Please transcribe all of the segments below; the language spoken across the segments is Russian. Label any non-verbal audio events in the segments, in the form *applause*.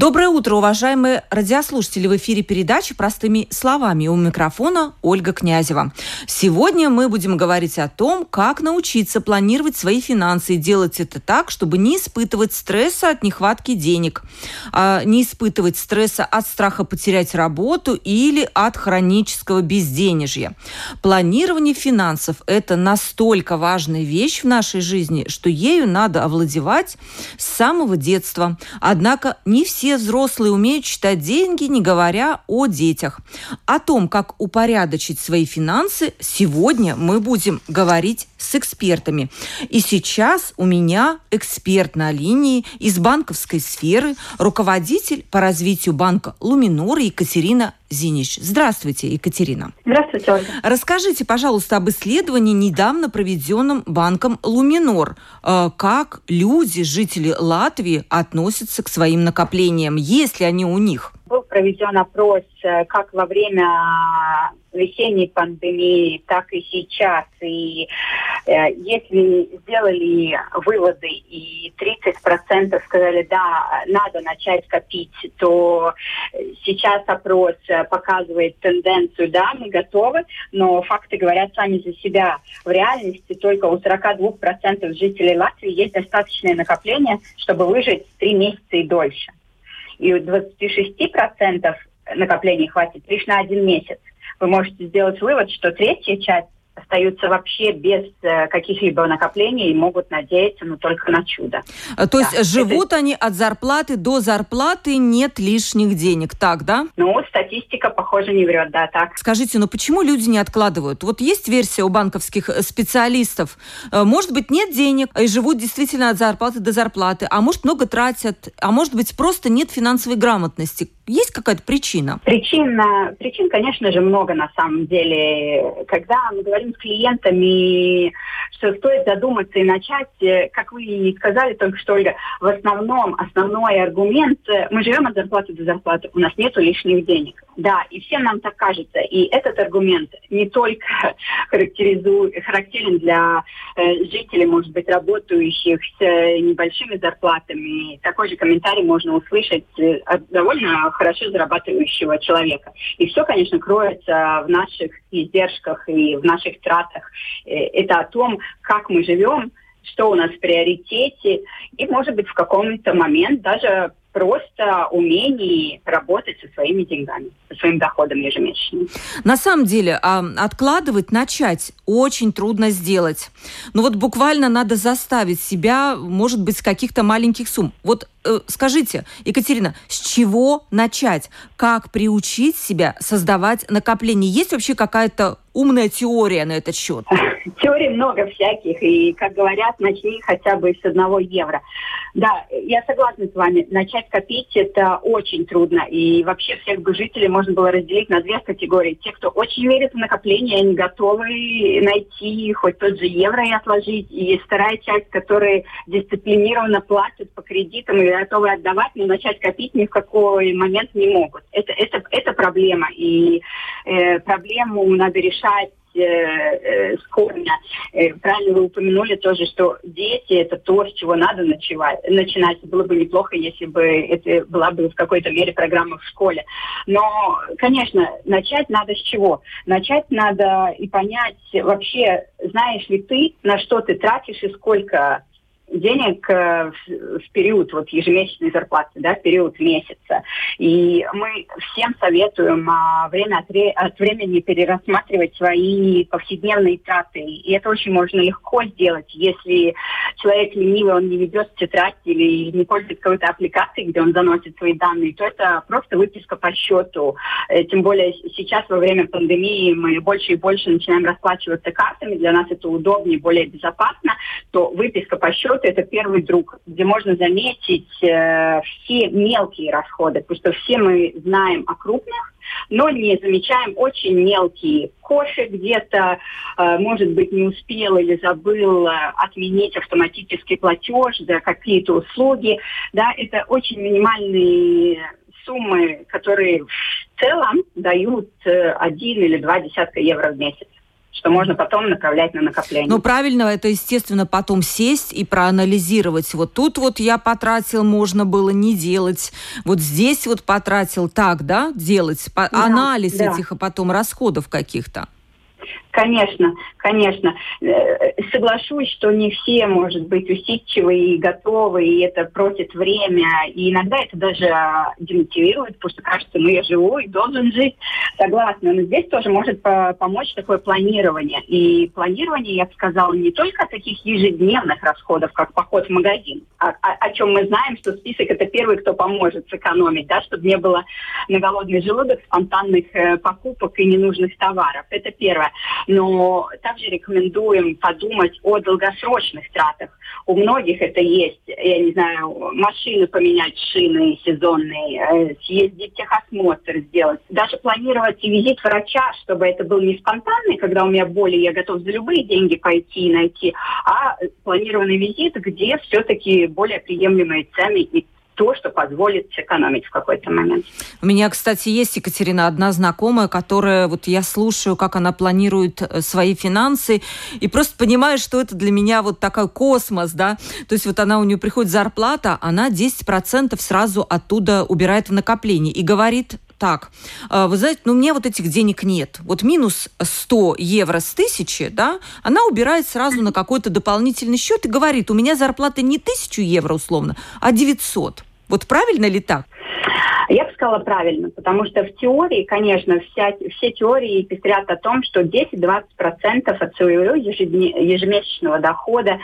Доброе утро, уважаемые радиослушатели! В эфире передачи «Простыми словами» у микрофона Ольга Князева. Сегодня мы будем говорить о том, как научиться планировать свои финансы и делать это так, чтобы не испытывать стресса от нехватки денег, а не испытывать стресса от страха потерять работу или от хронического безденежья. Планирование финансов – это настолько важная вещь в нашей жизни, что ею надо овладевать с самого детства. Однако не все все взрослые умеют считать деньги, не говоря о детях. О том, как упорядочить свои финансы, сегодня мы будем говорить с экспертами. И сейчас у меня эксперт на линии из банковской сферы, руководитель по развитию банка «Луминор» Екатерина Зинич. Здравствуйте, Екатерина. Здравствуйте, Ольга. Расскажите, пожалуйста, об исследовании, недавно проведенном банком «Луминор». Э, как люди, жители Латвии, относятся к своим накоплениям? Есть ли они у них? Был проведен опрос э, как во время весенней пандемии, так и сейчас. И э, если сделали выводы и 30% сказали, да, надо начать копить, то сейчас опрос показывает тенденцию, да, мы готовы, но факты говорят сами за себя. В реальности только у 42% жителей Латвии есть достаточное накопление, чтобы выжить 3 месяца и дольше. И у 26% накоплений хватит лишь на один месяц. Вы можете сделать вывод, что третья часть остаются вообще без э, каких-либо накоплений и могут надеяться, но только на чудо. А, то да. есть живут Это... они от зарплаты до зарплаты, нет лишних денег, так, да? Ну, статистика, похоже, не врет, да, так. Скажите, ну почему люди не откладывают? Вот есть версия у банковских э, специалистов. Э, может быть, нет денег и живут действительно от зарплаты до зарплаты, а может, много тратят, а может быть, просто нет финансовой грамотности. Есть какая-то причина? Причина, причин, конечно же, много на самом деле. Когда мы говорим с клиентами, что стоит задуматься и начать, э, как вы сказали только что, Ольга, в основном основной аргумент, э, мы живем от зарплаты до зарплаты, у нас нет лишних денег. Да, и всем нам так кажется. И этот аргумент не только *laughs* характеризует, характерен для э, жителей, может быть, работающих с небольшими зарплатами. Такой же комментарий можно услышать от довольно хорошо зарабатывающего человека. И все, конечно, кроется в наших издержках и в наших тратах. Э, это о том, как мы живем, что у нас в приоритете, и, может быть, в каком-то момент даже просто умении работать со своими деньгами, со своим доходом ежемесячным. На самом деле, а, откладывать, начать очень трудно сделать. Ну вот буквально надо заставить себя, может быть, с каких-то маленьких сумм. Вот скажите, Екатерина, с чего начать? Как приучить себя создавать накопление? Есть вообще какая-то умная теория на этот счет? *laughs* Теорий много всяких, и, как говорят, начни хотя бы с одного евро. Да, я согласна с вами. Начать копить – это очень трудно. И вообще всех бы жителей можно было разделить на две категории. Те, кто очень верит в накопление, они готовы найти хоть тот же евро и отложить. И вторая часть, которые дисциплинированно платят по кредитам и готовы отдавать, но начать копить ни в какой момент не могут. Это, это, это проблема. И э, проблему надо решать Э, э, с корня. Э, правильно вы упомянули тоже, что дети это то, с чего надо начинать. начинать. Было бы неплохо, если бы это была бы в какой-то мере программа в школе. Но, конечно, начать надо с чего? Начать надо и понять вообще, знаешь ли ты, на что ты тратишь и сколько денег э, в период вот ежемесячной зарплаты, да, в период месяца. И мы всем советуем а, время от, от времени перерассматривать свои повседневные траты. И это очень можно легко сделать, если человек ленивый, он не ведет тетрадь или не пользуется какой-то аппликацией, где он заносит свои данные, то это просто выписка по счету. Э, тем более сейчас во время пандемии мы больше и больше начинаем расплачиваться картами, для нас это удобнее, более безопасно, то выписка по счету счет это первый друг, где можно заметить э, все мелкие расходы, потому что все мы знаем о крупных, но не замечаем очень мелкие. Кофе где-то, э, может быть, не успел или забыл э, отменить автоматический платеж за какие-то услуги. Да, это очень минимальные суммы, которые в целом дают э, один или два десятка евро в месяц что можно потом направлять на накопление. Ну, правильно, это, естественно, потом сесть и проанализировать. Вот тут вот я потратил, можно было не делать. Вот здесь вот потратил так, да, делать. Да, анализ да. этих, а потом расходов каких-то. Конечно, конечно. Э, соглашусь, что не все, может быть, усидчивы и готовы, и это просит время, и иногда это даже демотивирует, потому что кажется, ну я живу и должен жить. Согласна, но здесь тоже может помочь такое планирование. И планирование, я бы сказала, не только таких ежедневных расходов, как поход в магазин, а, о, о чем мы знаем, что список это первый, кто поможет сэкономить, да, чтобы не было на голодный желудок спонтанных э, покупок и ненужных товаров. Это первое но также рекомендуем подумать о долгосрочных тратах. У многих это есть, я не знаю, машины поменять, шины сезонные, э, съездить техосмотр сделать, даже планировать визит врача, чтобы это был не спонтанный, когда у меня боли, я готов за любые деньги пойти и найти, а планированный визит, где все-таки более приемлемые цены и то, что позволит сэкономить в какой-то момент. У меня, кстати, есть, Екатерина, одна знакомая, которая, вот я слушаю, как она планирует э, свои финансы, и просто понимаю, что это для меня вот такой космос, да, то есть вот она, у нее приходит зарплата, она 10% сразу оттуда убирает в накопление и говорит, так, э, вы знаете, ну мне вот этих денег нет. Вот минус 100 евро с тысячи, да, она убирает сразу на какой-то дополнительный счет и говорит, у меня зарплата не тысячу евро условно, а 900. Вот правильно ли так? Я бы сказала правильно, потому что в теории, конечно, вся, все теории пестрят о том, что 10-20% от своего ежемесячного дохода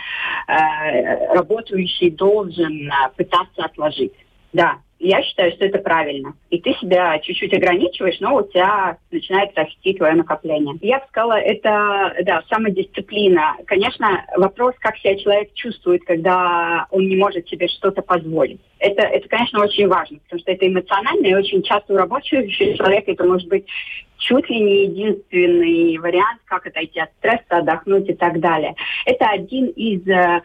э, работающий должен э, пытаться отложить. Да, я считаю, что это правильно. И ты себя чуть-чуть ограничиваешь, но у тебя начинает расти твое накопление. Я бы сказала, это, да, самодисциплина. Конечно, вопрос, как себя человек чувствует, когда он не может себе что-то позволить. Это, это, конечно, очень важно, потому что это эмоционально, и очень часто у рабочего человека это может быть чуть ли не единственный вариант, как отойти от стресса, отдохнуть и так далее. Это один из э,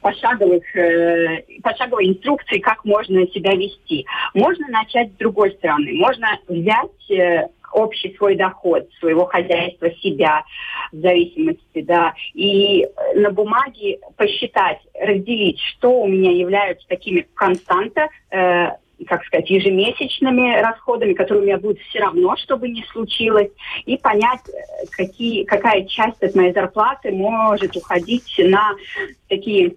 пошаговых, э, пошаговой инструкции, как можно себя вести. Можно начать с другой стороны. Можно взять э, общий свой доход своего хозяйства, себя, в зависимости, да, и на бумаге посчитать, разделить, что у меня являются такими константа, э, как сказать, ежемесячными расходами, которые у меня будут все равно, чтобы не случилось, и понять, э, какие, какая часть от моей зарплаты может уходить на такие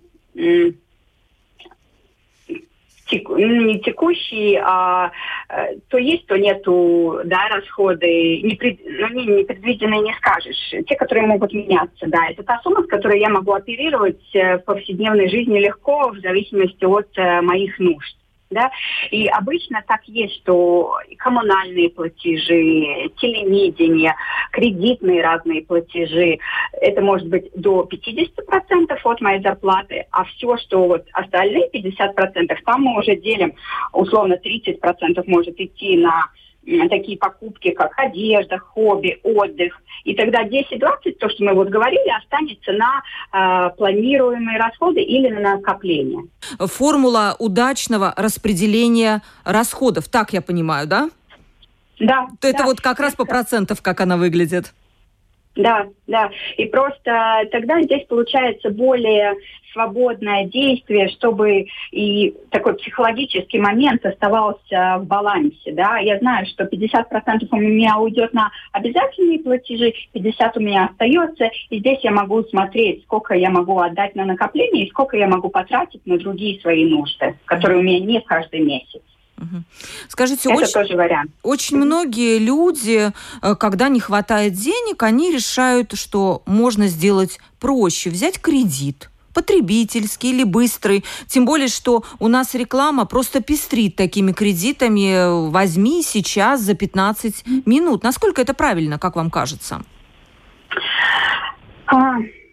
ну, не текущие, а э, то есть, то нету, да, расходы, непред, ну, не, непредвиденные не скажешь. Те, которые могут меняться, да. Это та сумма, с которой я могу оперировать э, в повседневной жизни легко, в зависимости от моих нужд да, и обычно так есть, что коммунальные платежи, телевидение, кредитные разные платежи, это может быть до 50% от моей зарплаты, а все, что вот остальные 50%, там мы уже делим, условно 30% может идти на такие покупки, как одежда, хобби, отдых. И тогда 10-20, то, что мы вот говорили, останется на э, планируемые расходы или на накопление. Формула удачного распределения расходов, так я понимаю, да? Да. То да, это вот как раз по процентов, как она выглядит. Да, да. И просто тогда здесь получается более свободное действие, чтобы и такой психологический момент оставался в балансе. Да? Я знаю, что 50% у меня уйдет на обязательные платежи, 50% у меня остается, и здесь я могу смотреть, сколько я могу отдать на накопление и сколько я могу потратить на другие свои нужды, которые у меня не каждый месяц. Скажите, Это очень, тоже вариант. очень многие люди, э, когда не хватает денег, они решают, что можно сделать проще, взять кредит потребительский или быстрый. Тем более, что у нас реклама просто пестрит такими кредитами. Возьми сейчас за 15 минут. Насколько это правильно, как вам кажется?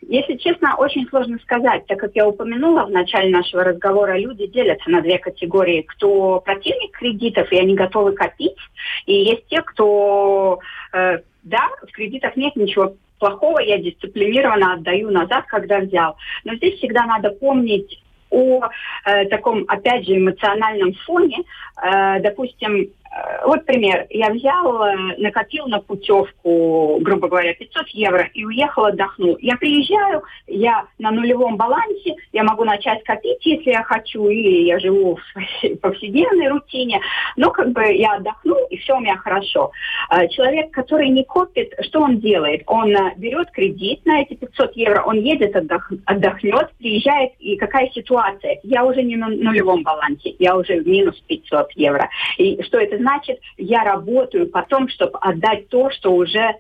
Если честно, очень сложно сказать, так как я упомянула в начале нашего разговора, люди делятся на две категории. Кто противник кредитов, и они готовы копить, и есть те, кто, э, да, в кредитах нет ничего плохого, я дисциплинированно отдаю назад, когда взял. Но здесь всегда надо помнить о э, таком, опять же, эмоциональном фоне. Э, допустим, вот пример. Я взял, э, накопил на путевку, грубо говоря, 500 евро и уехал, отдохнул. Я приезжаю, я на нулевом балансе, я могу начать копить, если я хочу, или я живу в повседневной рутине, но как бы я отдохнул, и все у меня хорошо. Э, человек, который не копит, что он делает? Он берет кредит на эти 500 евро, он едет, отдох, отдохнет, приезжает, и какая ситуация? Я уже не на нулевом балансе, я уже в минус 500 евро. И что это значит, я работаю потом, чтобы отдать то, что уже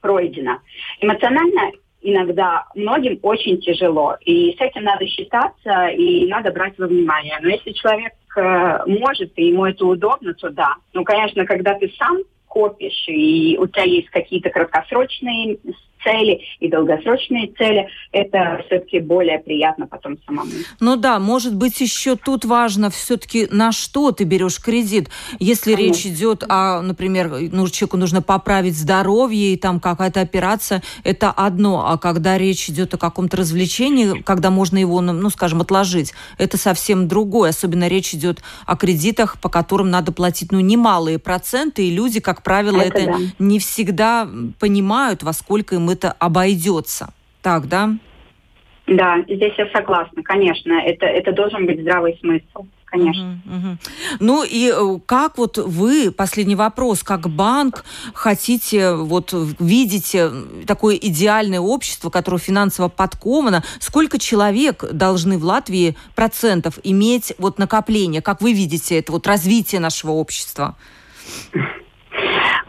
пройдено. Эмоционально иногда многим очень тяжело, и с этим надо считаться, и надо брать во внимание. Но если человек э, может, и ему это удобно, то да. Ну, конечно, когда ты сам копишь, и у тебя есть какие-то краткосрочные цели и долгосрочные цели, это все-таки более приятно потом самому. Ну да, может быть, еще тут важно все-таки на что ты берешь кредит. Если Конечно. речь идет о, например, ну, человеку нужно поправить здоровье и там какая-то операция, это одно. А когда речь идет о каком-то развлечении, когда можно его, ну, ну, скажем, отложить, это совсем другое. Особенно речь идет о кредитах, по которым надо платить, ну, немалые проценты, и люди, как правило, это, это да. не всегда понимают, во сколько им это обойдется. Так, да? Да, здесь я согласна, конечно. Это, это должен быть здравый смысл конечно. Угу, угу. Ну и э, как вот вы, последний вопрос, как банк хотите, вот видите такое идеальное общество, которое финансово подковано, сколько человек должны в Латвии процентов иметь вот накопление? Как вы видите это вот развитие нашего общества? *laughs*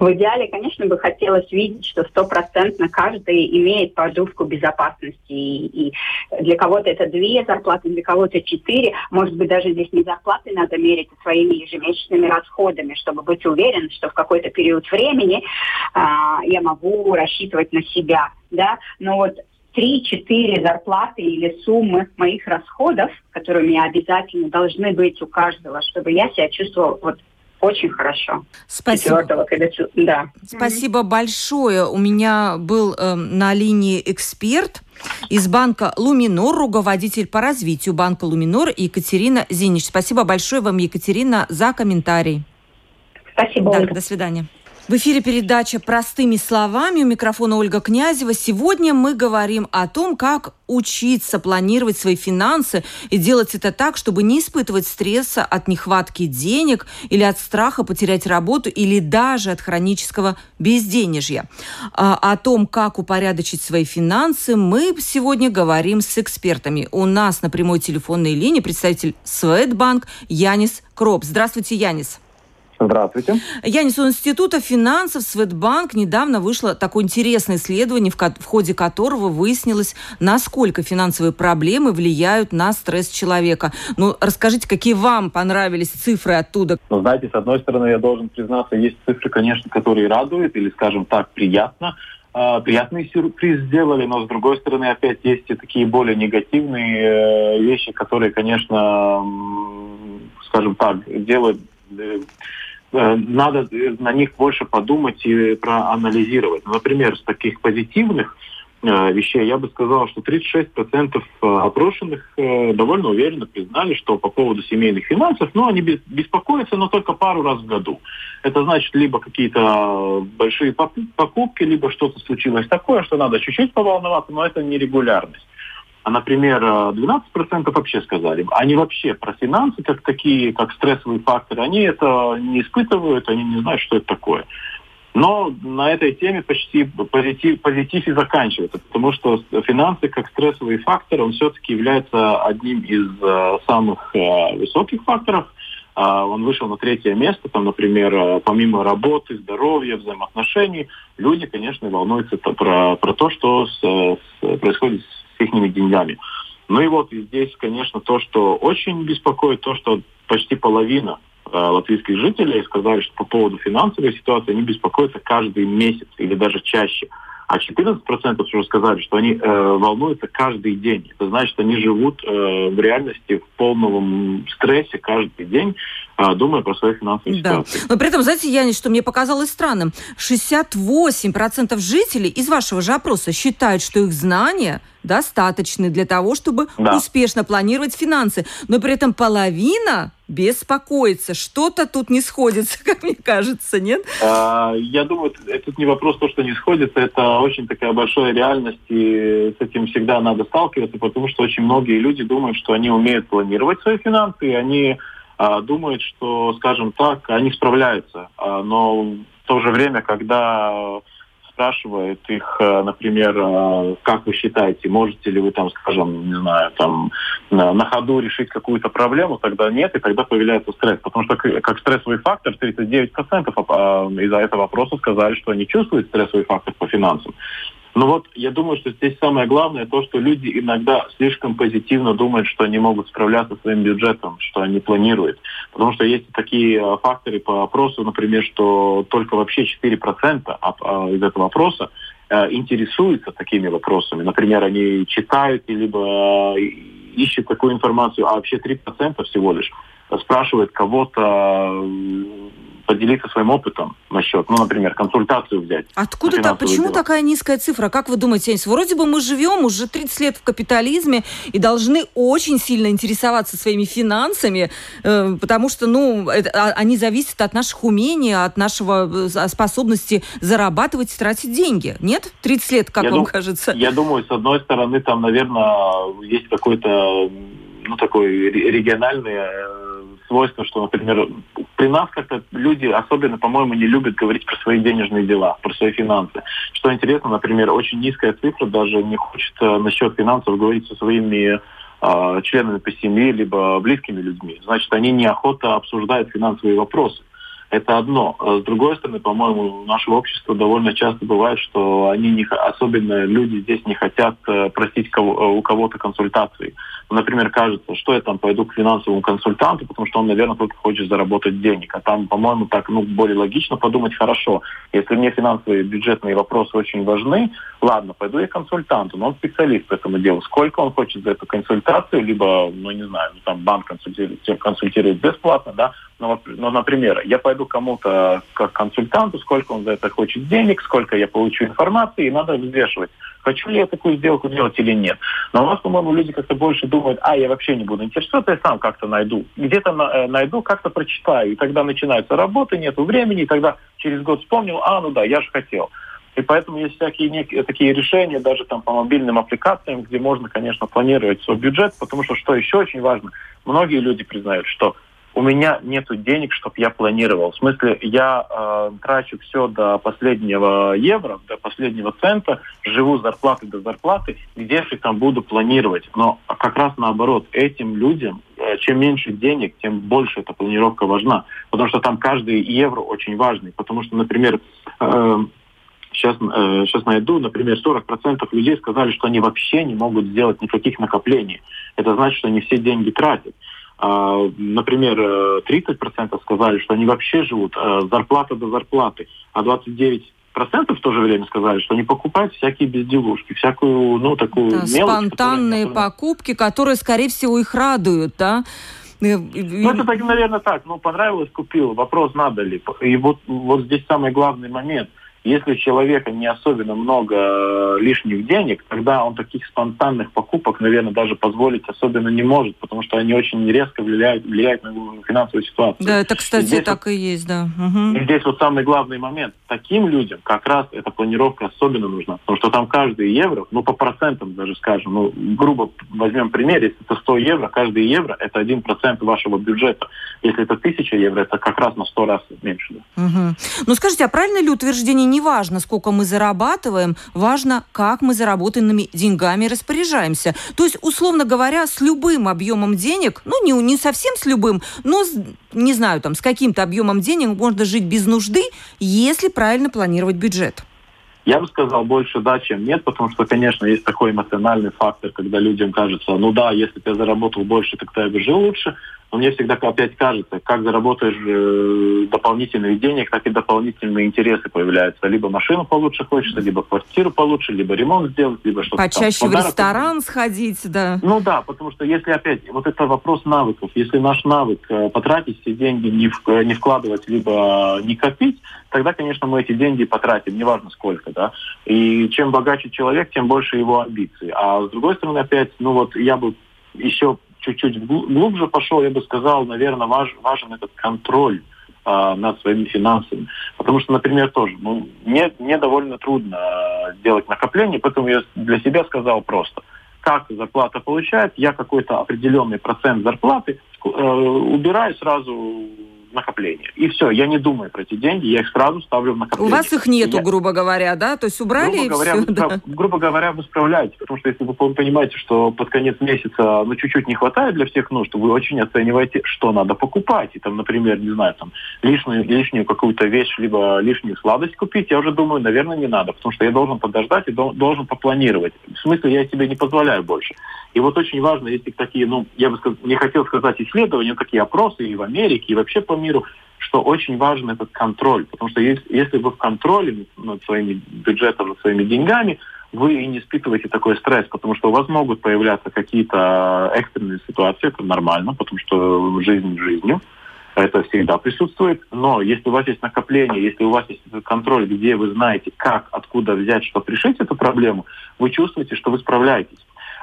В идеале, конечно, бы хотелось видеть, что стопроцентно каждый имеет подушку безопасности. И, и для кого-то это две зарплаты, для кого-то четыре. Может быть, даже здесь не зарплаты надо мерить, а своими ежемесячными расходами, чтобы быть уверен, что в какой-то период времени а, я могу рассчитывать на себя. Да? Но вот три-четыре зарплаты или суммы моих расходов, меня обязательно должны быть у каждого, чтобы я себя чувствовала вот очень хорошо. Спасибо. да. Спасибо большое. У меня был э, на линии эксперт из банка Луминор, руководитель по развитию банка Луминор Екатерина Зинич. Спасибо большое вам, Екатерина, за комментарий. Спасибо. Да, до свидания. В эфире передача «Простыми словами». У микрофона Ольга Князева. Сегодня мы говорим о том, как учиться планировать свои финансы и делать это так, чтобы не испытывать стресса от нехватки денег или от страха потерять работу или даже от хронического безденежья. А, о том, как упорядочить свои финансы, мы сегодня говорим с экспертами. У нас на прямой телефонной линии представитель Светбанк Янис Кроп. Здравствуйте, Янис. Здравствуйте. Янис, у Института финансов Светбанк недавно вышло такое интересное исследование, в, в ходе которого выяснилось, насколько финансовые проблемы влияют на стресс человека. Ну, расскажите, какие вам понравились цифры оттуда? Ну, знаете, с одной стороны, я должен признаться, есть цифры, конечно, которые радуют или, скажем так, приятно. Uh, приятный сюрприз сделали, но с другой стороны опять есть и такие более негативные uh, вещи, которые, конечно, скажем так, делают э, Э, надо на них больше подумать и проанализировать. Например, с таких позитивных э, вещей я бы сказал, что 36% э, опрошенных довольно уверенно признали, что по поводу семейных финансов, ну, они беспокоятся, но только пару раз в году. Это значит, либо какие-то большие покупки, либо что-то случилось такое, что надо чуть-чуть поволноваться, но это не регулярность а, например, 12% э, вообще сказали, они вообще про финансы как такие, как стрессовые факторы, они это не испытывают, они не знают, что это такое. Но на этой теме почти позитив, позитив и заканчивается, потому что финансы как стрессовый фактор, он все-таки является одним из э, самых э, высоких факторов. Э, он вышел на третье место, там, например, помимо работы, здоровья, взаимоотношений, люди, конечно, волнуются про, про то, что с, с, происходит с их деньгами. Ну и вот здесь, конечно, то, что очень беспокоит, то, что почти половина э, латвийских жителей сказали, что по поводу финансовой ситуации они беспокоятся каждый месяц или даже чаще. А 14% уже сказали, что они э, волнуются каждый день. Это значит, они живут э, в реальности в полном стрессе каждый день, э, думая про свою финансовую да. ситуацию. Но при этом, знаете, Янис, что мне показалось странным, 68% жителей из вашего же опроса считают, что их знания достаточны для того, чтобы да. успешно планировать финансы. Но при этом половина беспокоится. Что-то тут не сходится, *laughs* как мне кажется, нет? А, я думаю, это не вопрос то, что не сходится. Это очень такая большая реальность, и с этим всегда надо сталкиваться, потому что очень многие люди думают, что они умеют планировать свои финансы, и они а, думают, что, скажем так, они справляются. А, но в то же время, когда спрашивает их, э, например, э, как вы считаете, можете ли вы там, скажем, не знаю, там на ходу решить какую-то проблему, тогда нет, и тогда появляется стресс. Потому что как стрессовый фактор 39% а, из-за этого вопроса сказали, что они чувствуют стрессовый фактор по финансам. Но вот я думаю, что здесь самое главное то, что люди иногда слишком позитивно думают, что они могут справляться со своим бюджетом, что они планируют. Потому что есть такие э, факторы по опросу, например, что только вообще 4% а, из этого опроса э, интересуются такими вопросами. Например, они читают э, ищут такую информацию, а вообще 3% всего лишь спрашивают кого-то поделиться своим опытом насчет, ну, например, консультацию взять. Откуда так? Почему дела. такая низкая цифра? Как вы думаете, Энис? Вроде бы мы живем уже 30 лет в капитализме и должны очень сильно интересоваться своими финансами, э, потому что, ну, это, а, они зависят от наших умений, от нашего э, способности зарабатывать и тратить деньги. Нет? 30 лет, как я вам дум, кажется? Я думаю, с одной стороны, там, наверное, есть какой-то, ну, такой региональный э, свойство, что, например, при нас как-то люди особенно, по-моему, не любят говорить про свои денежные дела, про свои финансы. Что интересно, например, очень низкая цифра даже не хочет э, насчет финансов говорить со своими э, членами по семье, либо близкими людьми. Значит, они неохотно обсуждают финансовые вопросы. Это одно. А с другой стороны, по-моему, наше общество довольно часто бывает, что они не, особенно люди здесь не хотят э, просить кого, э, у кого-то консультации. Например, кажется, что я там пойду к финансовому консультанту, потому что он, наверное, только хочет заработать денег. А там, по-моему, так ну, более логично подумать, хорошо, если мне финансовые бюджетные вопросы очень важны, ладно, пойду я к консультанту, но он специалист по этому делу. Сколько он хочет за эту консультацию, либо, ну не знаю, ну, там банк консультирует, консультирует бесплатно, да, но, ну, например, я пойду кому-то как консультанту, сколько он за это хочет денег, сколько я получу информации, и надо взвешивать, хочу ли я такую сделку делать или нет. Но у нас, по-моему, люди как-то больше думают, а, я вообще не буду интересоваться, я сам как-то найду. Где-то на, э, найду, как-то прочитаю. И тогда начинается работа, нету времени, и тогда через год вспомнил, а, ну да, я же хотел. И поэтому есть всякие некие, такие решения, даже там по мобильным аппликациям, где можно, конечно, планировать свой бюджет, потому что, что еще очень важно, многие люди признают, что у меня нет денег, чтобы я планировал. В смысле, я э, трачу все до последнего евро, до последнего цента, живу зарплаты до зарплаты, где же там буду планировать. Но как раз наоборот, этим людям, э, чем меньше денег, тем больше эта планировка важна. Потому что там каждый евро очень важный. Потому что, например, э, сейчас, э, сейчас найду, например, 40% людей сказали, что они вообще не могут сделать никаких накоплений. Это значит, что они все деньги тратят. А, например, 30% э, сказали, что они вообще живут э, зарплата до зарплаты, а 29% процентов в то же время сказали, что они покупают всякие безделушки, всякую, ну, такую да, мелочь. Спонтанные которая... покупки, которые, скорее всего, их радуют, да? Э, ну, это, так, наверное, так. Ну, понравилось, купил. Вопрос, надо ли. И вот, вот здесь самый главный момент – если у человека не особенно много э, лишних денег, тогда он таких спонтанных покупок, наверное, даже позволить особенно не может, потому что они очень резко влияют, влияют на финансовую ситуацию. Да, это, кстати, и так вот, и есть, да. Угу. И здесь вот самый главный момент. Таким людям как раз эта планировка особенно нужна, потому что там каждый евро, ну, по процентам даже скажем, ну, грубо возьмем пример, если это 100 евро, каждый евро – это 1% вашего бюджета. Если это 1000 евро, это как раз на 100 раз меньше. Да. Угу. Ну, скажите, а правильно ли утверждение не важно, сколько мы зарабатываем, важно, как мы заработанными деньгами распоряжаемся. То есть, условно говоря, с любым объемом денег, ну, не, не совсем с любым, но, с, не знаю, там, с каким-то объемом денег можно жить без нужды, если правильно планировать бюджет. Я бы сказал больше да, чем нет, потому что, конечно, есть такой эмоциональный фактор, когда людям кажется, ну да, если ты заработал больше, я бы жил лучше. Но мне всегда опять кажется, как заработаешь э, дополнительные денег, так и дополнительные интересы появляются. Либо машину получше хочется, либо квартиру получше, либо ремонт сделать, либо что-то Почаще там, в ресторан сходить, да. Ну да, потому что если опять, вот это вопрос навыков, если наш навык э, потратить все деньги, не, в, не вкладывать, либо не копить, тогда, конечно, мы эти деньги потратим, неважно сколько, да. И чем богаче человек, тем больше его амбиций. А с другой стороны, опять, ну вот я бы еще чуть-чуть глубже пошел, я бы сказал, наверное, важ, важен этот контроль э, над своими финансами. Потому что, например, тоже, ну, мне, мне довольно трудно делать накопление, поэтому я для себя сказал просто, как зарплата получает, я какой-то определенный процент зарплаты э, убираю сразу накопление. И все, я не думаю про эти деньги, я их сразу ставлю в накопление. У вас их нету, я... грубо говоря, да? То есть убрали грубо и говоря, все, вы, да? Грубо говоря, вы справляетесь, потому что если вы понимаете, что под конец месяца ну, чуть-чуть не хватает для всех нужд, вы очень оцениваете, что надо покупать. И там, например, не знаю, там лишнюю, лишнюю какую-то вещь, либо лишнюю сладость купить, я уже думаю, наверное, не надо, потому что я должен подождать и должен попланировать. В смысле, я себе не позволяю больше. И вот очень важно, если такие, ну, я бы сказал, не хотел сказать исследования, такие опросы и в Америке, и вообще по миру, что очень важен этот контроль. Потому что если вы в контроле над своими бюджетом, над своими деньгами, вы и не испытываете такой стресс, потому что у вас могут появляться какие-то экстренные ситуации, это нормально, потому что жизнь жизнью, это всегда присутствует. Но если у вас есть накопление, если у вас есть этот контроль, где вы знаете, как, откуда взять, чтобы решить эту проблему, вы чувствуете, что вы справляетесь.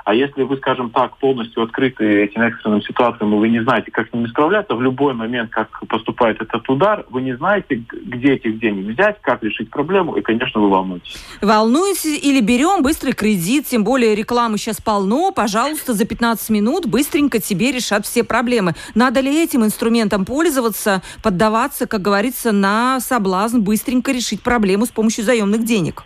А если вы, скажем так, полностью открыты этим экстренным ситуациям, и вы не знаете, как с ними справляться, в любой момент, как поступает этот удар, вы не знаете, где этих денег взять, как решить проблему, и, конечно, вы волнуетесь. Волнуетесь или берем быстрый кредит, тем более рекламы сейчас полно, пожалуйста, за 15 минут быстренько тебе решат все проблемы. Надо ли этим инструментом пользоваться, поддаваться, как говорится, на соблазн быстренько решить проблему с помощью заемных денег?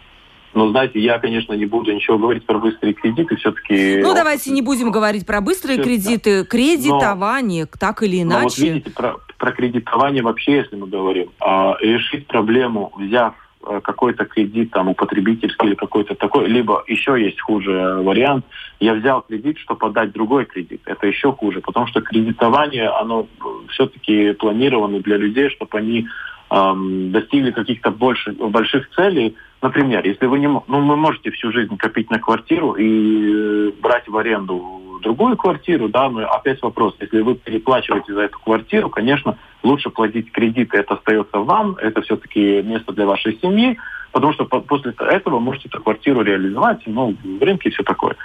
Но, знаете, я, конечно, не буду ничего говорить про быстрые кредиты, все-таки... Ну, давайте не будем говорить про быстрые все кредиты, кредитование, но, так или иначе. Но вот видите, про, про кредитование вообще, если мы говорим, а, решить проблему, взяв э, какой-то кредит, там, у потребительский или какой-то такой, либо еще есть хуже вариант, я взял кредит, чтобы подать другой кредит. Это еще хуже, потому что кредитование, оно все-таки планировано для людей, чтобы они эм, достигли каких-то больше, больших целей, Например, если вы не, ну, вы можете всю жизнь копить на квартиру и э, брать в аренду другую квартиру, да, но опять вопрос, если вы переплачиваете за эту квартиру, конечно, лучше платить кредиты, это остается вам, это все-таки место для вашей семьи, потому что после этого можете эту квартиру реализовать, ну, в рынке все такое.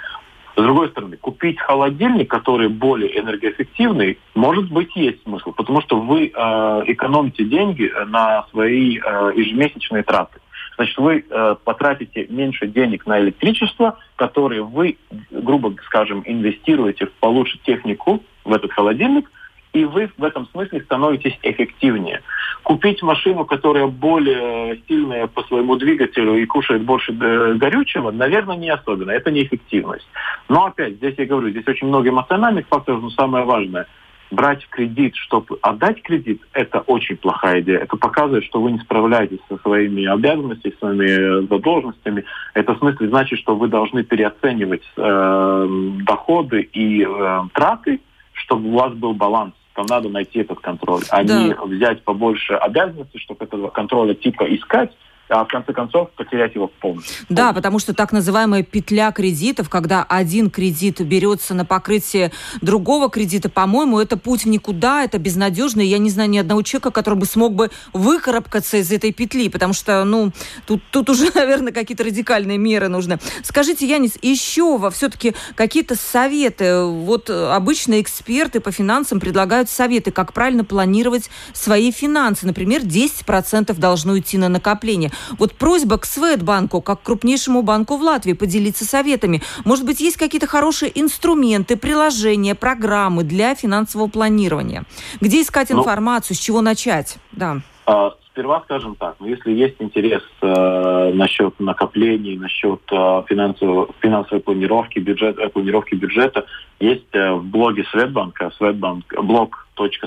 С другой стороны, купить холодильник, который более энергоэффективный, может быть, есть смысл, потому что вы э, экономите деньги на свои э, ежемесячные траты значит, вы э, потратите меньше денег на электричество, которые вы, грубо скажем, инвестируете в получше технику, в этот холодильник, и вы в этом смысле становитесь эффективнее. Купить машину, которая более сильная по своему двигателю и кушает больше э, горючего, наверное, не особенно. Это не эффективность. Но опять, здесь я говорю, здесь очень много эмоциональных факторов, но самое важное – брать кредит, чтобы отдать кредит, это очень плохая идея. Это показывает, что вы не справляетесь со своими обязанностями, со своими задолженностями. Это в смысле значит, что вы должны переоценивать э, доходы и э, траты, чтобы у вас был баланс. Там надо найти этот контроль, а да. не взять побольше обязанностей, чтобы этого контроля типа искать, а в конце концов потерять его полностью. Да, потому что так называемая петля кредитов, когда один кредит берется на покрытие другого кредита, по-моему, это путь в никуда, это безнадежно. Я не знаю ни одного человека, который бы смог бы выкарабкаться из этой петли, потому что, ну, тут, тут уже, *laughs* наверное, какие-то радикальные меры нужны. Скажите, Янис, еще все-таки какие-то советы? Вот обычно эксперты по финансам предлагают советы, как правильно планировать свои финансы. Например, 10% должно идти на накопление. Вот просьба к Светбанку, как крупнейшему банку в Латвии, поделиться советами. Может быть, есть какие-то хорошие инструменты, приложения, программы для финансового планирования? Где искать ну, информацию, с чего начать? Да. А, сперва скажем так, ну, если есть интерес э, насчет накоплений, насчет э, финансовой, финансовой планировки, бюджет, э, планировки бюджета, есть э, в блоге Светбанка, Светбанк,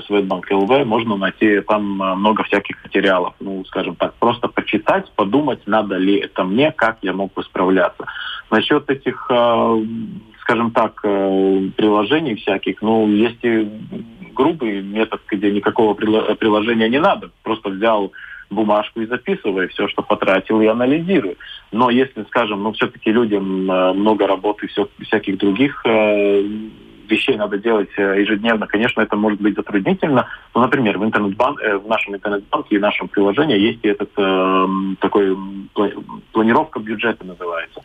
.светбанк.лв можно найти там э, много всяких материалов. Ну, скажем так, просто почитать, подумать, надо ли это мне, как я мог бы справляться. Насчет этих, э, скажем так, э, приложений всяких, ну, есть грубый метод, где никакого приложения не надо. Просто взял бумажку и записываю все, что потратил, и анализирую. Но если, скажем, ну, все-таки людям э, много работы, все, всяких других э, вещей надо делать ежедневно, конечно, это может быть затруднительно. Но, ну, например, в, интернет-бан... Э, в нашем интернет-банке и нашем приложении есть этот э, такой планировка бюджета называется.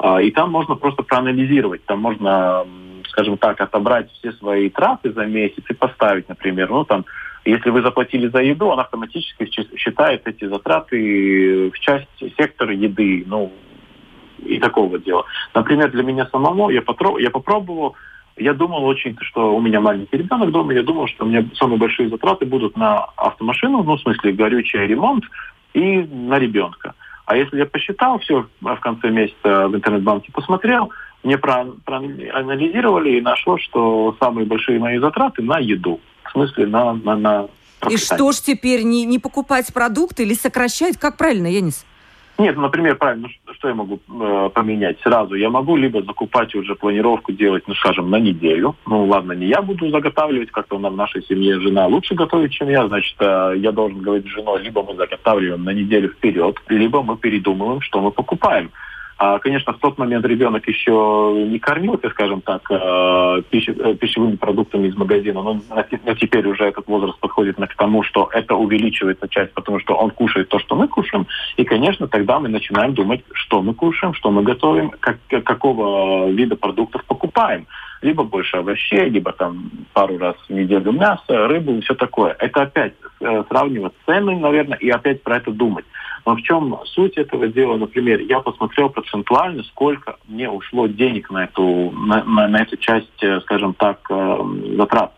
Э, и там можно просто проанализировать, там можно, скажем так, отобрать все свои траты за месяц и поставить, например, ну там если вы заплатили за еду, он автоматически считает эти затраты в часть сектора еды, ну, и такого дела. Например, для меня самого, я, потро... я попробовал, я думал очень, что у меня маленький ребенок дома, я думал, что у меня самые большие затраты будут на автомашину, ну, в смысле, горючий ремонт и на ребенка. А если я посчитал все в конце месяца в интернет-банке, посмотрел, мне проанализировали и нашло, что самые большие мои затраты на еду в смысле на, на, на И что ж теперь, не, не покупать продукты или сокращать? Как правильно, Янис? Нет, ну, например, правильно, что я могу э, поменять сразу? Я могу либо закупать уже планировку делать, ну, скажем, на неделю. Ну, ладно, не я буду заготавливать, как-то у нас в нашей семье жена лучше готовит, чем я, значит, э, я должен говорить с женой, либо мы заготавливаем на неделю вперед, либо мы передумываем, что мы покупаем. А, конечно, в тот момент ребенок еще не кормился, скажем так, э, э, пищевыми продуктами из магазина, но теперь уже этот возраст подходит к тому, что это увеличивается часть, потому что он кушает то, что мы кушаем. И, конечно, тогда мы начинаем думать, что мы кушаем, что мы готовим, как, какого вида продуктов покупаем. Либо больше овощей, либо там пару раз в неделю мясо, рыбу и все такое. Это опять э, сравнивать цены, наверное, и опять про это думать. Но в чем суть этого дела? Например, я посмотрел процентуально, сколько мне ушло денег на эту, на, на, на эту часть, э, скажем так, э, затрат.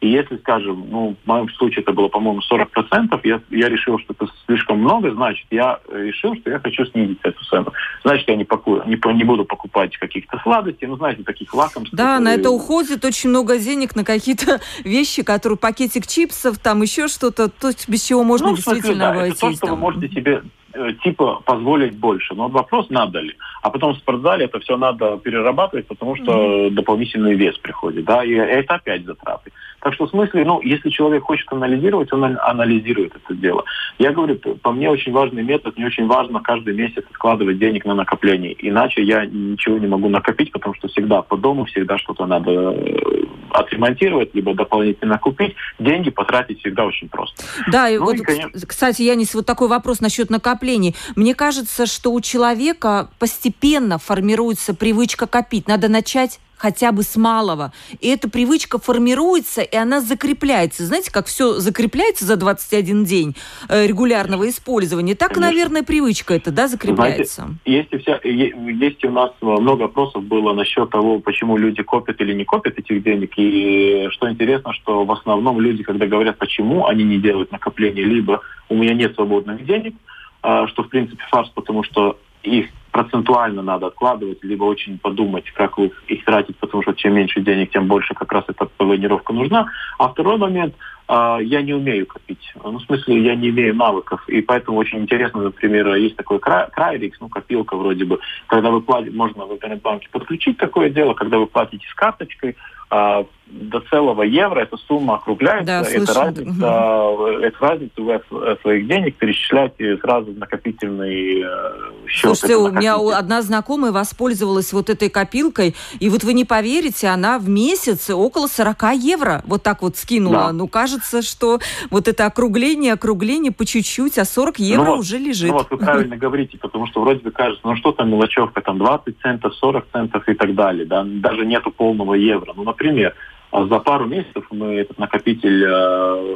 И если, скажем, ну, в моем случае это было, по-моему, 40%, я, я решил, что это слишком много, значит, я решил, что я хочу снизить эту цену. Значит, я не, поку... не, не буду покупать каких-то сладостей, ну, знаете, таких лакомств. Да, которые... на это уходит очень много денег на какие-то *laughs* вещи, которые пакетик чипсов, там еще что-то, то есть без чего можно ну, действительно смысле, да, обойтись. Это то, что там. вы можете себе Э, типа позволить больше. Но вопрос, надо ли. А потом в спортзале это все надо перерабатывать, потому что mm-hmm. дополнительный вес приходит. Да, и это опять затраты. Так что в смысле, ну, если человек хочет анализировать, он анализирует это дело. Я говорю, по мне очень важный метод, мне очень важно каждый месяц откладывать денег на накопление. Иначе я ничего не могу накопить, потому что всегда по дому, всегда что-то надо э, отремонтировать, либо дополнительно купить. Деньги потратить всегда очень просто. Да, и ну, вот, и, конечно... кстати, Янис, вот такой вопрос насчет накоплений. Мне кажется, что у человека постепенно формируется привычка копить. Надо начать хотя бы с малого. И эта привычка формируется, и она закрепляется. Знаете, как все закрепляется за 21 день э, регулярного использования, так, Конечно. наверное, привычка это, да, закрепляется. Знаете, есть, вся, есть у нас много вопросов было насчет того, почему люди копят или не копят этих денег. И что интересно, что в основном люди, когда говорят, почему они не делают накопление, либо у меня нет свободных денег, а, что, в принципе, фарс, потому что их процентуально надо откладывать, либо очень подумать, как их тратить, потому что чем меньше денег, тем больше как раз эта планировка нужна. А второй момент, э, я не умею копить. Ну, в смысле, я не имею навыков. И поэтому очень интересно, например, есть такой Крайрикс, ну, копилка вроде бы, когда вы платите, можно в интернет-банке подключить такое дело, когда вы платите с карточкой, а, до целого евро эта сумма округляется. Да, это, разница, угу. это разница вы своих денег перечисляете сразу в накопительный э, счет. Слушайте, у меня одна знакомая воспользовалась вот этой копилкой, и вот вы не поверите, она в месяц около 40 евро вот так вот скинула. Да. Ну, кажется, что вот это округление, округление по чуть-чуть, а 40 евро ну вот, уже лежит. Ну вот, вы правильно *laughs* говорите, потому что вроде бы кажется, ну что там мелочевка, там 20 центов, 40 центов и так далее, да, даже нету полного евро. Ну, например, за пару месяцев мы этот накопитель э,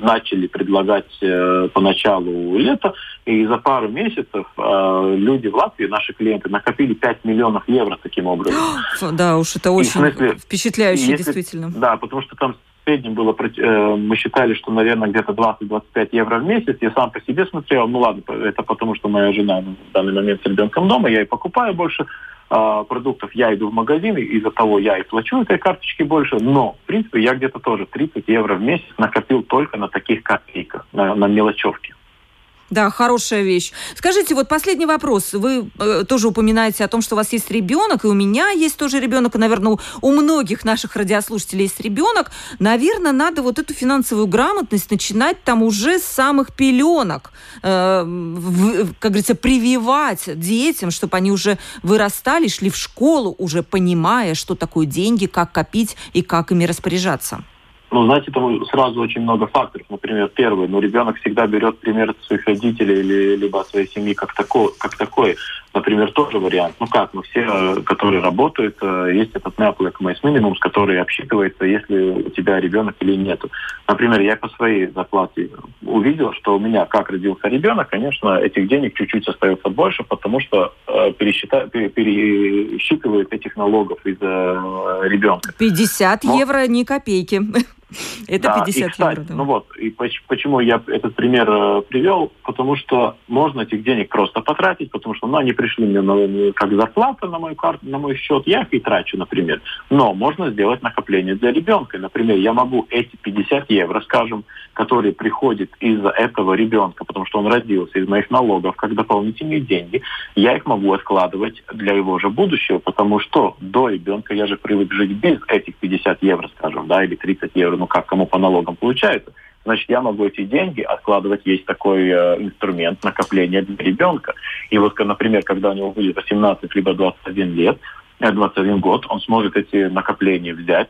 начали предлагать э, поначалу лета, и за пару месяцев э, люди в Латвии, наши клиенты, накопили 5 миллионов евро таким образом. *gasps* Да, уж это очень смысле, впечатляюще, если, действительно. Да, потому что там в среднем было, э, мы считали, что, наверное, где-то 20-25 евро в месяц. Я сам по себе смотрел, ну ладно, это потому что моя жена в данный момент с ребенком дома, я и покупаю больше э, продуктов, я иду в магазин, и из-за того я и плачу этой карточки больше, но, в принципе, я где-то тоже 30 евро в месяц накопил только на таких копейках, на, на мелочевке. Да, хорошая вещь. Скажите, вот последний вопрос. Вы э, тоже упоминаете о том, что у вас есть ребенок, и у меня есть тоже ребенок, и, наверное, у многих наших радиослушателей есть ребенок. Наверное, надо вот эту финансовую грамотность начинать там уже с самых пеленок, э, в, как говорится, прививать детям, чтобы они уже вырастали, шли в школу, уже понимая, что такое деньги, как копить и как ими распоряжаться. Ну, знаете, там сразу очень много факторов. Например, первый, ну, ребенок всегда берет пример своих родителей или либо своей семьи как такой, как такой. Например, тоже вариант. Ну как, ну все, э, которые работают, э, есть этот NAPLEC минимум, с который обсчитывается, если у тебя ребенок или нет. Например, я по своей зарплате увидел, что у меня, как родился ребенок, конечно, этих денег чуть-чуть остается больше, потому что э, пересчита... пересчитывают этих налогов из-за э, ребенка. 50 Но... евро, ни копейки. *laughs* *laughs* Это да, 50 и, кстати, евро. Да. Ну вот, и почему я этот пример э, привел? Потому что можно этих денег просто потратить, потому что ну, они пришли мне на, как зарплата на мою карту, на мой счет, я их и трачу, например. Но можно сделать накопление для ребенка. Например, я могу эти 50 евро, скажем, которые приходят из-за этого ребенка, потому что он родился из моих налогов, как дополнительные деньги, я их могу откладывать для его же будущего, потому что до ребенка я же привык жить без этих 50 евро, скажем, да, или 30 евро ну как кому по налогам получается, значит, я могу эти деньги откладывать. Есть такой э, инструмент накопления для ребенка. И вот, например, когда у него будет 18 либо 21 лет, 21 э, год, он сможет эти накопления взять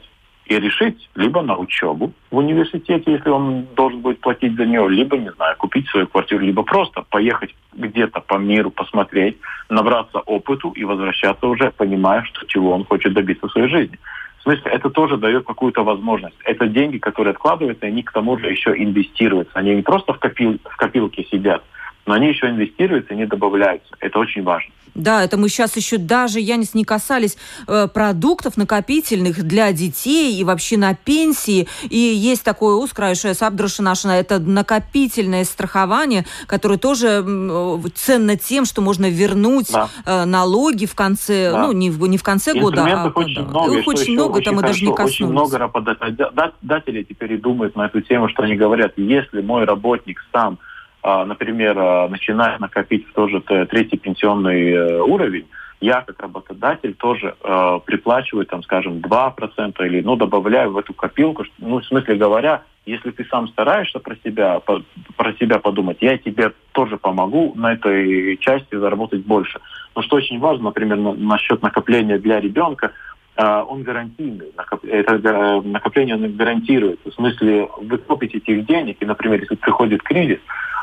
и решить либо на учебу в университете, если он должен будет платить за нее, либо, не знаю, купить свою квартиру, либо просто поехать где-то по миру, посмотреть, набраться опыту и возвращаться уже, понимая, что чего он хочет добиться в своей жизни. В смысле, это тоже дает какую-то возможность. Это деньги, которые откладываются, они к тому же еще инвестируются. Они не просто в, копил, в копилке сидят, но они еще инвестируются, они добавляются. Это очень важно. Да, это мы сейчас еще даже, Янис, не касались э, продуктов накопительных для детей и вообще на пенсии. И есть такое узкое сабдрашинашина, это накопительное страхование, которое тоже э, ценно тем, что можно вернуть да. э, налоги в конце, да. ну, не в, не в конце года, а очень много. Их очень много, это мы даже не коснулись. Очень много работодателей теперь и думают на эту тему, что они говорят, если мой работник сам например, а, начинать накопить в тот же третий пенсионный э, уровень, я как работодатель тоже э, приплачиваю, там, скажем, 2% или, ну, добавляю в эту копилку. Ну, в смысле говоря, если ты сам стараешься про себя, про себя подумать, я тебе тоже помогу на этой части заработать больше. Но что очень важно, например, на, насчет накопления для ребенка, он гарантийный. Это накопление он гарантирует. В смысле, вы копите этих денег, и, например, если приходит кризис,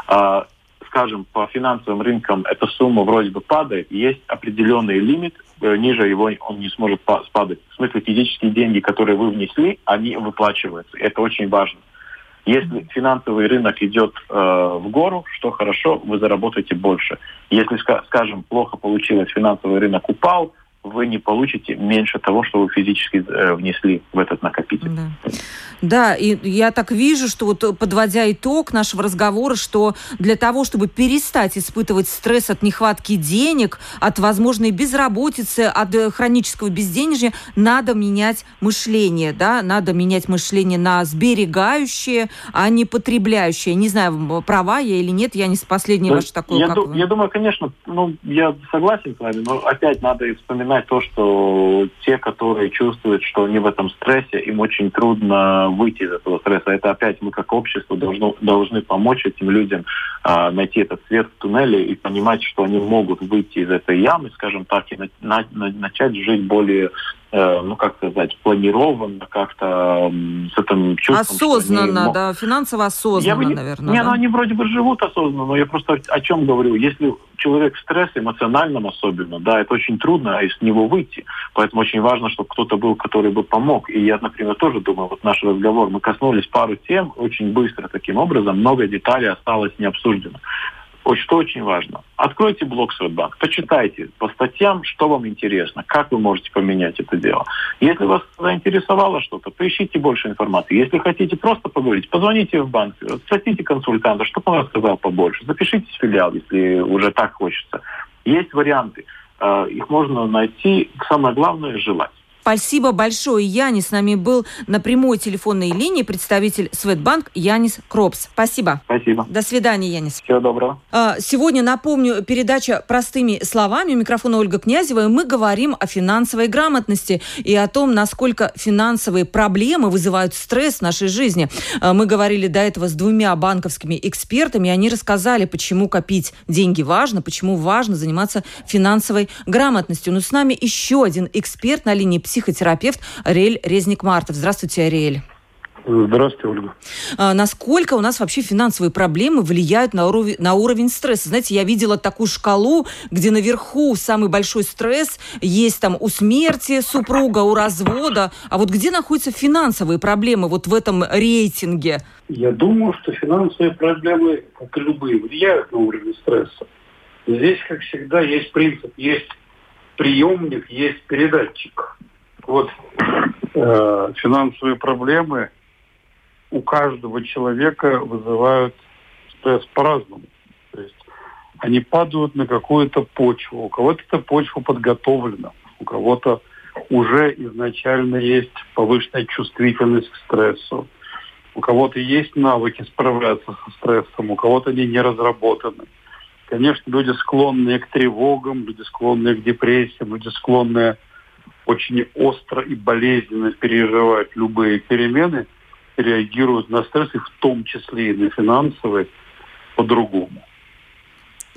а, скажем, по финансовым рынкам эта сумма вроде бы падает, есть определенный лимит, э, ниже его он не сможет спадать. В смысле, физические деньги, которые вы внесли, они выплачиваются. Это очень важно. Если финансовый рынок идет э, в гору, что хорошо, вы заработаете больше. Если, скажем, плохо получилось, финансовый рынок упал, вы не получите меньше того, что вы физически э, внесли в этот накопитель. Да. да, и я так вижу, что вот подводя итог нашего разговора, что для того, чтобы перестать испытывать стресс от нехватки денег, от возможной безработицы, от э, хронического безденежья, надо менять мышление, да, надо менять мышление на сберегающее, а не потребляющее. Не знаю, права я или нет, я не с последней да, ваш такой, я, ду- я думаю, конечно, ну, я согласен с вами, но опять надо вспоминать признать то, что те, которые чувствуют, что они в этом стрессе, им очень трудно выйти из этого стресса. Это опять мы как общество должны, должны помочь этим людям а, найти этот свет в туннеле и понимать, что они могут выйти из этой ямы, скажем так, и на, на, начать жить более Э, ну, как сказать, планированно, как-то с этим чувством. Осознанно, они, да, финансово осознанно, я, наверное. Не, да? ну, они вроде бы живут осознанно, но я просто о чем говорю. Если человек в стрессе, эмоциональном особенно, да, это очень трудно из него выйти. Поэтому очень важно, чтобы кто-то был, который бы помог. И я, например, тоже думаю, вот наш разговор, мы коснулись пару тем очень быстро таким образом, много деталей осталось не обсуждено. Что очень важно. Откройте блог Свободбанк, почитайте по статьям, что вам интересно, как вы можете поменять это дело. Если вас заинтересовало что-то, поищите больше информации. Если хотите просто поговорить, позвоните в банк, спросите консультанта, чтобы он рассказал побольше. Запишитесь в филиал, если уже так хочется. Есть варианты. Э, их можно найти. Самое главное – желать. Спасибо большое. Янис с нами был на прямой телефонной линии представитель Светбанк Янис Кропс. Спасибо. Спасибо. До свидания, Янис. Всего доброго. А, сегодня, напомню, передача «Простыми словами». У микрофона Ольга Князева. И мы говорим о финансовой грамотности и о том, насколько финансовые проблемы вызывают стресс в нашей жизни. А, мы говорили до этого с двумя банковскими экспертами, и они рассказали, почему копить деньги важно, почему важно заниматься финансовой грамотностью. Но с нами еще один эксперт на линии психотерапевт Ариэль Резник-Мартов. Здравствуйте, Ариэль. Здравствуйте, Ольга. А, насколько у нас вообще финансовые проблемы влияют на уровень, на уровень стресса? Знаете, я видела такую шкалу, где наверху самый большой стресс есть там у смерти супруга, у развода. А вот где находятся финансовые проблемы вот в этом рейтинге? Я думаю, что финансовые проблемы, как и любые, влияют на уровень стресса. Здесь, как всегда, есть принцип, есть приемник, есть передатчик. Вот э, финансовые проблемы у каждого человека вызывают стресс по-разному. То есть они падают на какую-то почву. У кого-то эта почва подготовлена, у кого-то уже изначально есть повышенная чувствительность к стрессу. У кого-то есть навыки справляться со стрессом, у кого-то они не разработаны. Конечно, люди склонные к тревогам, люди склонные к депрессиям, люди склонные очень остро и болезненно переживать любые перемены – реагируют на стресс, и в том числе и на финансовые, по-другому.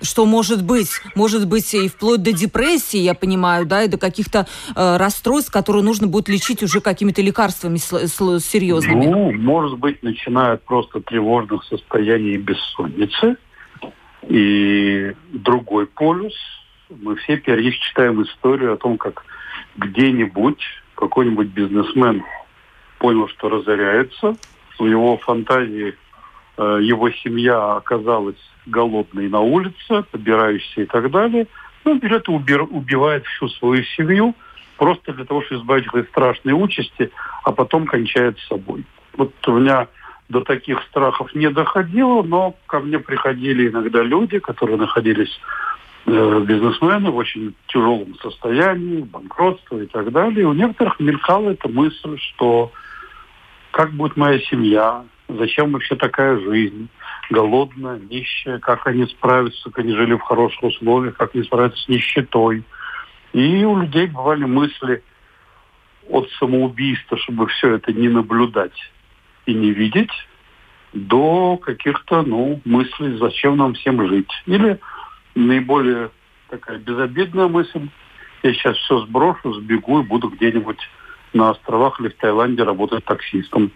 Что может быть? Может быть и вплоть до депрессии, я понимаю, да, и до каких-то э, расстройств, которые нужно будет лечить уже какими-то лекарствами с, с, серьезными. Ну, может быть, начиная от просто тревожных состояний и бессонницы. И другой полюс. Мы все периодически читаем историю о том, как где-нибудь какой-нибудь бизнесмен понял, что разоряется. В его фантазии э, его семья оказалась голодной на улице, побирающейся и так далее. Ну, берет и убивает всю свою семью просто для того, чтобы избавить от страшной участи, а потом кончает с собой. Вот у меня до таких страхов не доходило, но ко мне приходили иногда люди, которые находились бизнесмены в очень тяжелом состоянии, банкротство и так далее. У некоторых мелькала эта мысль, что как будет моя семья, зачем вообще такая жизнь, голодная, нищая, как они справятся, как они жили в хороших условиях, как они справятся с нищетой. И у людей бывали мысли от самоубийства, чтобы все это не наблюдать и не видеть, до каких-то, ну, мыслей, зачем нам всем жить. Или наиболее такая безобидная мысль, я сейчас все сброшу, сбегу и буду где-нибудь на островах или в Таиланде работать таксистом.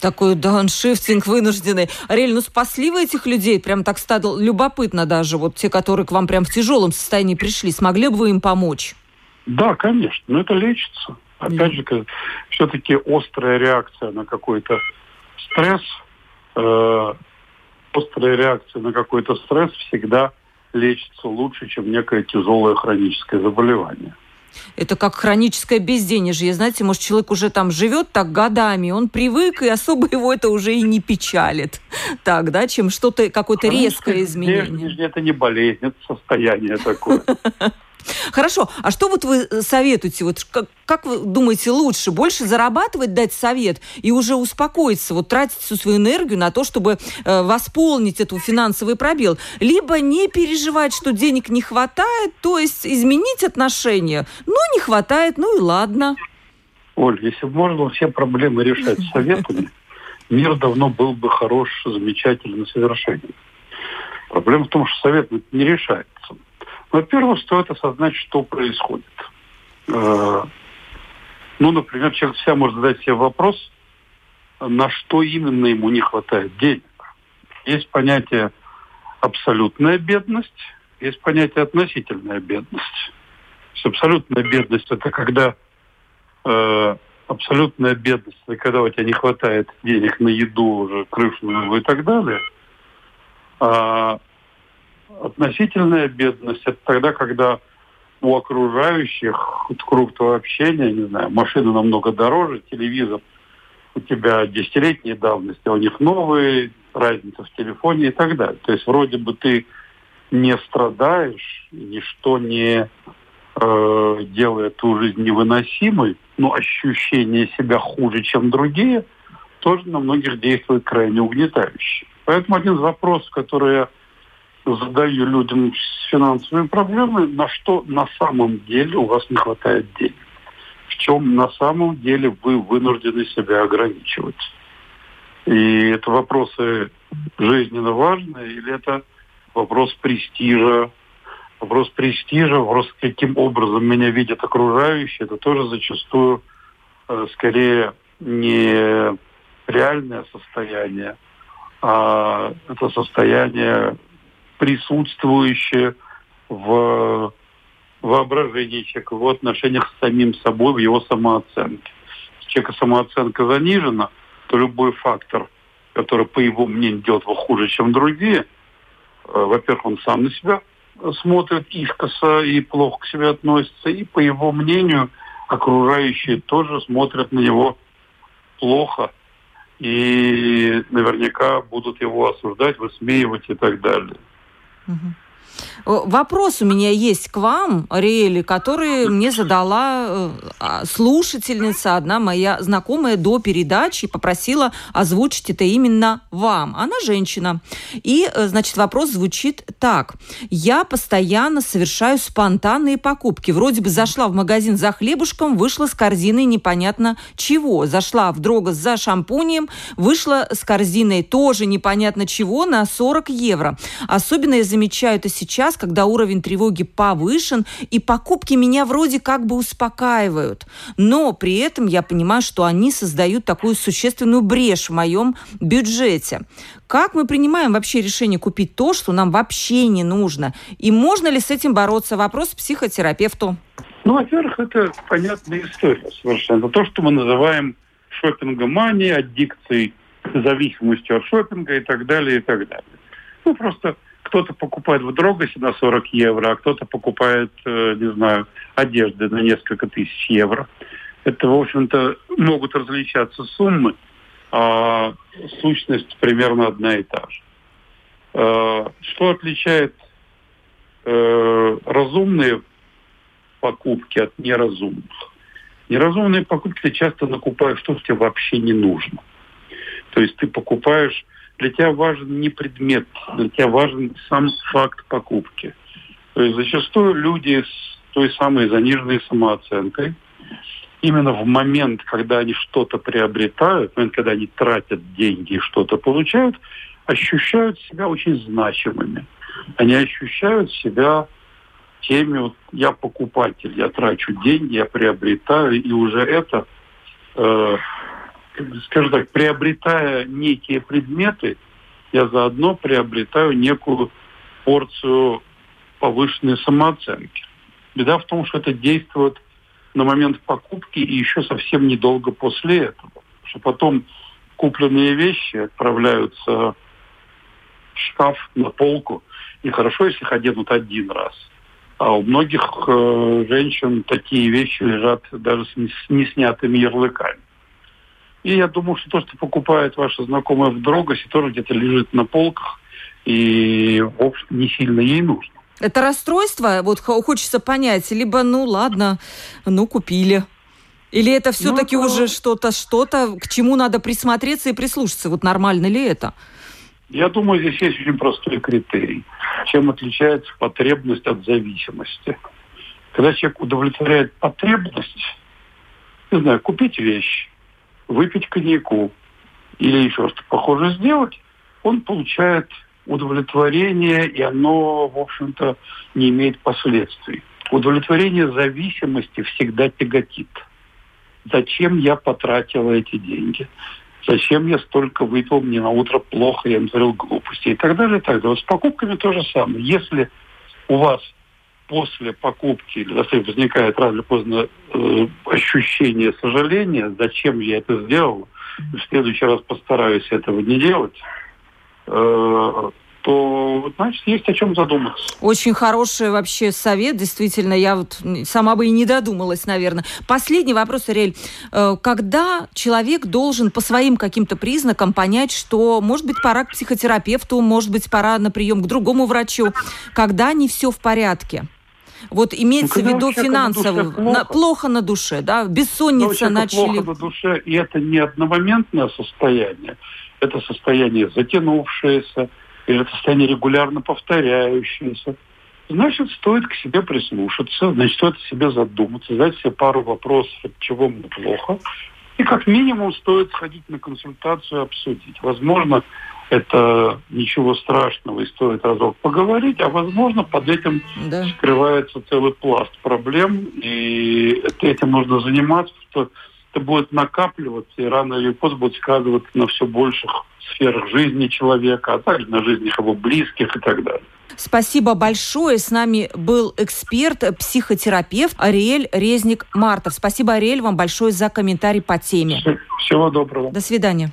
Такой дауншифтинг вынужденный. Ариэль, ну спасли вы этих людей? Прям так стало любопытно даже. Вот те, которые к вам прям в тяжелом состоянии пришли. Смогли бы вы им помочь? Да, конечно. Но это лечится. Опять же, все-таки острая реакция на какой-то стресс, э, острая реакция на какой-то стресс всегда лечится лучше, чем некое тяжелое хроническое заболевание. Это как хроническое безденежье. Знаете, может, человек уже там живет так годами, он привык, и особо *laughs* его это уже и не печалит. Так, да, чем что-то, какое-то резкое изменение. Это не болезнь, это состояние такое. *laughs* Хорошо, а что вот вы э, советуете? Вот как, как вы думаете, лучше больше зарабатывать, дать совет и уже успокоиться, вот тратить всю свою энергию на то, чтобы э, восполнить этот финансовый пробел, либо не переживать, что денег не хватает, то есть изменить отношения. Ну, не хватает, ну и ладно. Оль, если бы можно все проблемы решать *laughs* советами, мир давно был бы хорош, замечательный, совершенен. Проблема в том, что совет не решается. Во-первых, стоит осознать, что происходит. Э, ну, например, человек всегда может задать себе вопрос, на что именно ему не хватает денег. Есть понятие абсолютная бедность, есть понятие относительная бедность. То есть абсолютная бедность – это когда э, абсолютная бедность – это когда у тебя не хватает денег на еду, уже крышу и так далее. А относительная бедность – это тогда, когда у окружающих круг твоего общения, не знаю, машина намного дороже, телевизор у тебя десятилетней давности, а у них новые, разница в телефоне и так далее. То есть вроде бы ты не страдаешь, ничто не э, делает ту жизнь невыносимой, но ощущение себя хуже, чем другие, тоже на многих действует крайне угнетающе. Поэтому один из вопросов, который я задаю людям с финансовыми проблемами, на что на самом деле у вас не хватает денег. В чем на самом деле вы вынуждены себя ограничивать. И это вопросы жизненно важные, или это вопрос престижа, вопрос престижа, вопрос, каким образом меня видят окружающие, это тоже зачастую э, скорее не реальное состояние, а это состояние присутствующее в воображении человека, в отношениях с самим собой, в его самооценке. Если человека самооценка занижена, то любой фактор, который, по его мнению, делает его хуже, чем другие, э, во-первых, он сам на себя смотрит искоса и плохо к себе относится, и, по его мнению, окружающие тоже смотрят на него плохо и наверняка будут его осуждать, высмеивать и так далее. Mm-hmm. Вопрос у меня есть к вам, Ариэли, который мне задала э, а, слушательница, одна моя знакомая до передачи, попросила озвучить это именно вам. Она женщина. И, э, значит, вопрос звучит так. Я постоянно совершаю спонтанные покупки. Вроде бы зашла в магазин за хлебушком, вышла с корзиной непонятно чего. Зашла в Дрогос за шампунем, вышла с корзиной тоже непонятно чего на 40 евро. Особенно я замечаю это сейчас сейчас, когда уровень тревоги повышен, и покупки меня вроде как бы успокаивают. Но при этом я понимаю, что они создают такую существенную брешь в моем бюджете. Как мы принимаем вообще решение купить то, что нам вообще не нужно? И можно ли с этим бороться? Вопрос психотерапевту. Ну, во-первых, это понятная история совершенно. То, что мы называем шопингоманией, аддикцией, зависимостью от шопинга и так далее, и так далее. Ну, просто кто-то покупает в Дрогосе на 40 евро, а кто-то покупает, э, не знаю, одежды на несколько тысяч евро. Это, в общем-то, могут различаться суммы, а сущность примерно одна и та же. Э, что отличает э, разумные покупки от неразумных? Неразумные покупки ты часто накупаешь что тебе вообще не нужно. То есть ты покупаешь для тебя важен не предмет, для тебя важен сам факт покупки. То есть зачастую люди с той самой заниженной самооценкой, именно в момент, когда они что-то приобретают, в момент, когда они тратят деньги и что-то получают, ощущают себя очень значимыми. Они ощущают себя теми, вот я покупатель, я трачу деньги, я приобретаю, и уже это э, скажем так, приобретая некие предметы, я заодно приобретаю некую порцию повышенной самооценки. Беда в том, что это действует на момент покупки и еще совсем недолго после этого. Что потом купленные вещи отправляются в шкаф, на полку. И хорошо, если их оденут один раз. А у многих э, женщин такие вещи лежат даже с неснятыми ярлыками. И я думаю, что то, что покупает ваша знакомая в Дрогосе, тоже где-то лежит на полках и, в общем, не сильно ей нужно. Это расстройство, вот хочется понять, либо, ну ладно, ну купили. Или это все-таки ну, уже что-то, что-то, к чему надо присмотреться и прислушаться? Вот нормально ли это? Я думаю, здесь есть очень простой критерий. Чем отличается потребность от зависимости? Когда человек удовлетворяет потребность, не знаю, купить вещь, выпить коньяку или еще что-то похожее сделать, он получает удовлетворение, и оно, в общем-то, не имеет последствий. Удовлетворение зависимости всегда тяготит. Зачем я потратила эти деньги? Зачем я столько выпил, мне на утро плохо, я натворил глупости и так далее, и так далее. С покупками то же самое. Если у вас после покупки если возникает рано или поздно э, ощущение сожаления, зачем я это сделал, в следующий раз постараюсь этого не делать, э, то, значит, есть о чем задуматься. Очень хороший вообще совет, действительно, я вот сама бы и не додумалась, наверное. Последний вопрос, Ариэль. Э, когда человек должен по своим каким-то признакам понять, что, может быть, пора к психотерапевту, может быть, пора на прием к другому врачу, когда не все в порядке? Вот имеется ну, в виду финансово, на плохо. На, плохо на душе, да, бессонница начали. Плохо на душе, и это не одномоментное состояние, это состояние затянувшееся, или это состояние регулярно повторяющееся. Значит, стоит к себе прислушаться, значит, стоит о себе задуматься, задать себе пару вопросов, от чего мне плохо, и как минимум стоит сходить на консультацию и обсудить. Возможно, это ничего страшного и стоит разок поговорить, а возможно под этим да. скрывается целый пласт проблем, и этим нужно заниматься, что это будет накапливаться, и рано или поздно будет сказываться на все больших сферах жизни человека, а также на жизни его близких и так далее. Спасибо большое. С нами был эксперт, психотерапевт Ариэль Резник-Мартов. Спасибо, Ариэль, вам большое за комментарий по теме. Всего доброго. До свидания.